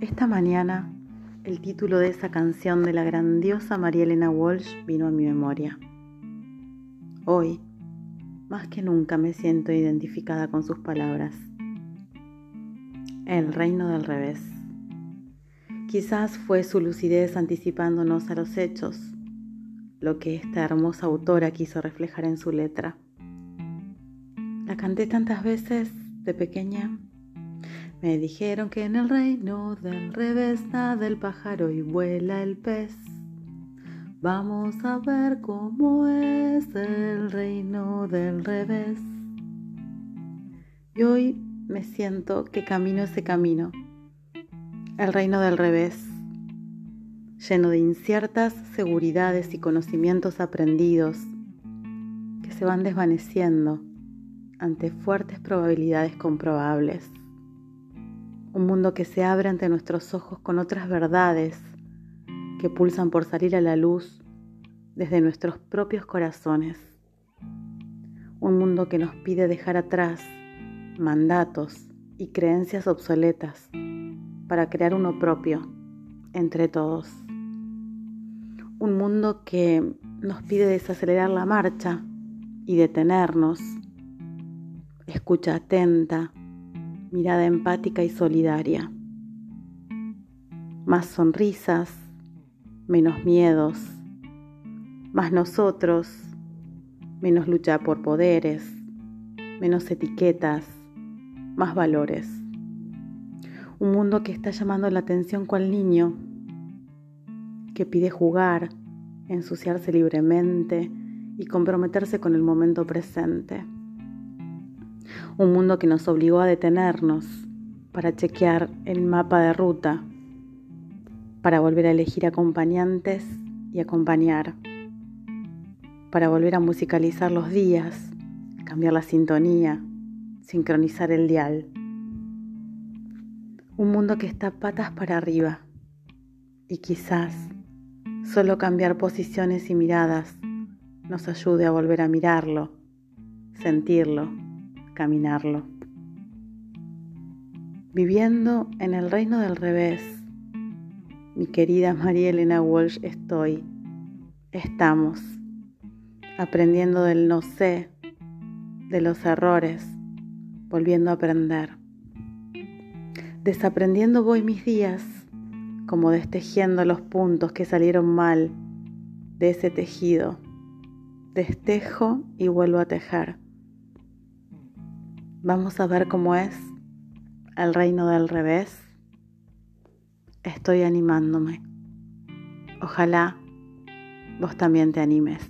Esta mañana el título de esa canción de la grandiosa María Elena Walsh vino a mi memoria. Hoy, más que nunca me siento identificada con sus palabras. El reino del revés. Quizás fue su lucidez anticipándonos a los hechos, lo que esta hermosa autora quiso reflejar en su letra. La canté tantas veces de pequeña me dijeron que en el reino del revés nada el pájaro y vuela el pez. Vamos a ver cómo es el reino del revés. Y hoy me siento que camino ese camino, el reino del revés, lleno de inciertas seguridades y conocimientos aprendidos que se van desvaneciendo ante fuertes probabilidades comprobables un mundo que se abre ante nuestros ojos con otras verdades que pulsan por salir a la luz desde nuestros propios corazones. Un mundo que nos pide dejar atrás mandatos y creencias obsoletas para crear uno propio entre todos. Un mundo que nos pide desacelerar la marcha y detenernos. Escucha atenta mirada empática y solidaria. Más sonrisas, menos miedos, más nosotros, menos lucha por poderes, menos etiquetas, más valores. Un mundo que está llamando la atención cual niño, que pide jugar, ensuciarse libremente y comprometerse con el momento presente un mundo que nos obligó a detenernos para chequear el mapa de ruta, para volver a elegir acompañantes y acompañar, para volver a musicalizar los días, cambiar la sintonía, sincronizar el dial. Un mundo que está patas para arriba y quizás solo cambiar posiciones y miradas nos ayude a volver a mirarlo, sentirlo caminarlo. Viviendo en el reino del revés, mi querida María Elena Walsh, estoy, estamos, aprendiendo del no sé, de los errores, volviendo a aprender. Desaprendiendo voy mis días, como destejiendo los puntos que salieron mal de ese tejido. Destejo y vuelvo a tejer. Vamos a ver cómo es el reino del revés. Estoy animándome. Ojalá vos también te animes.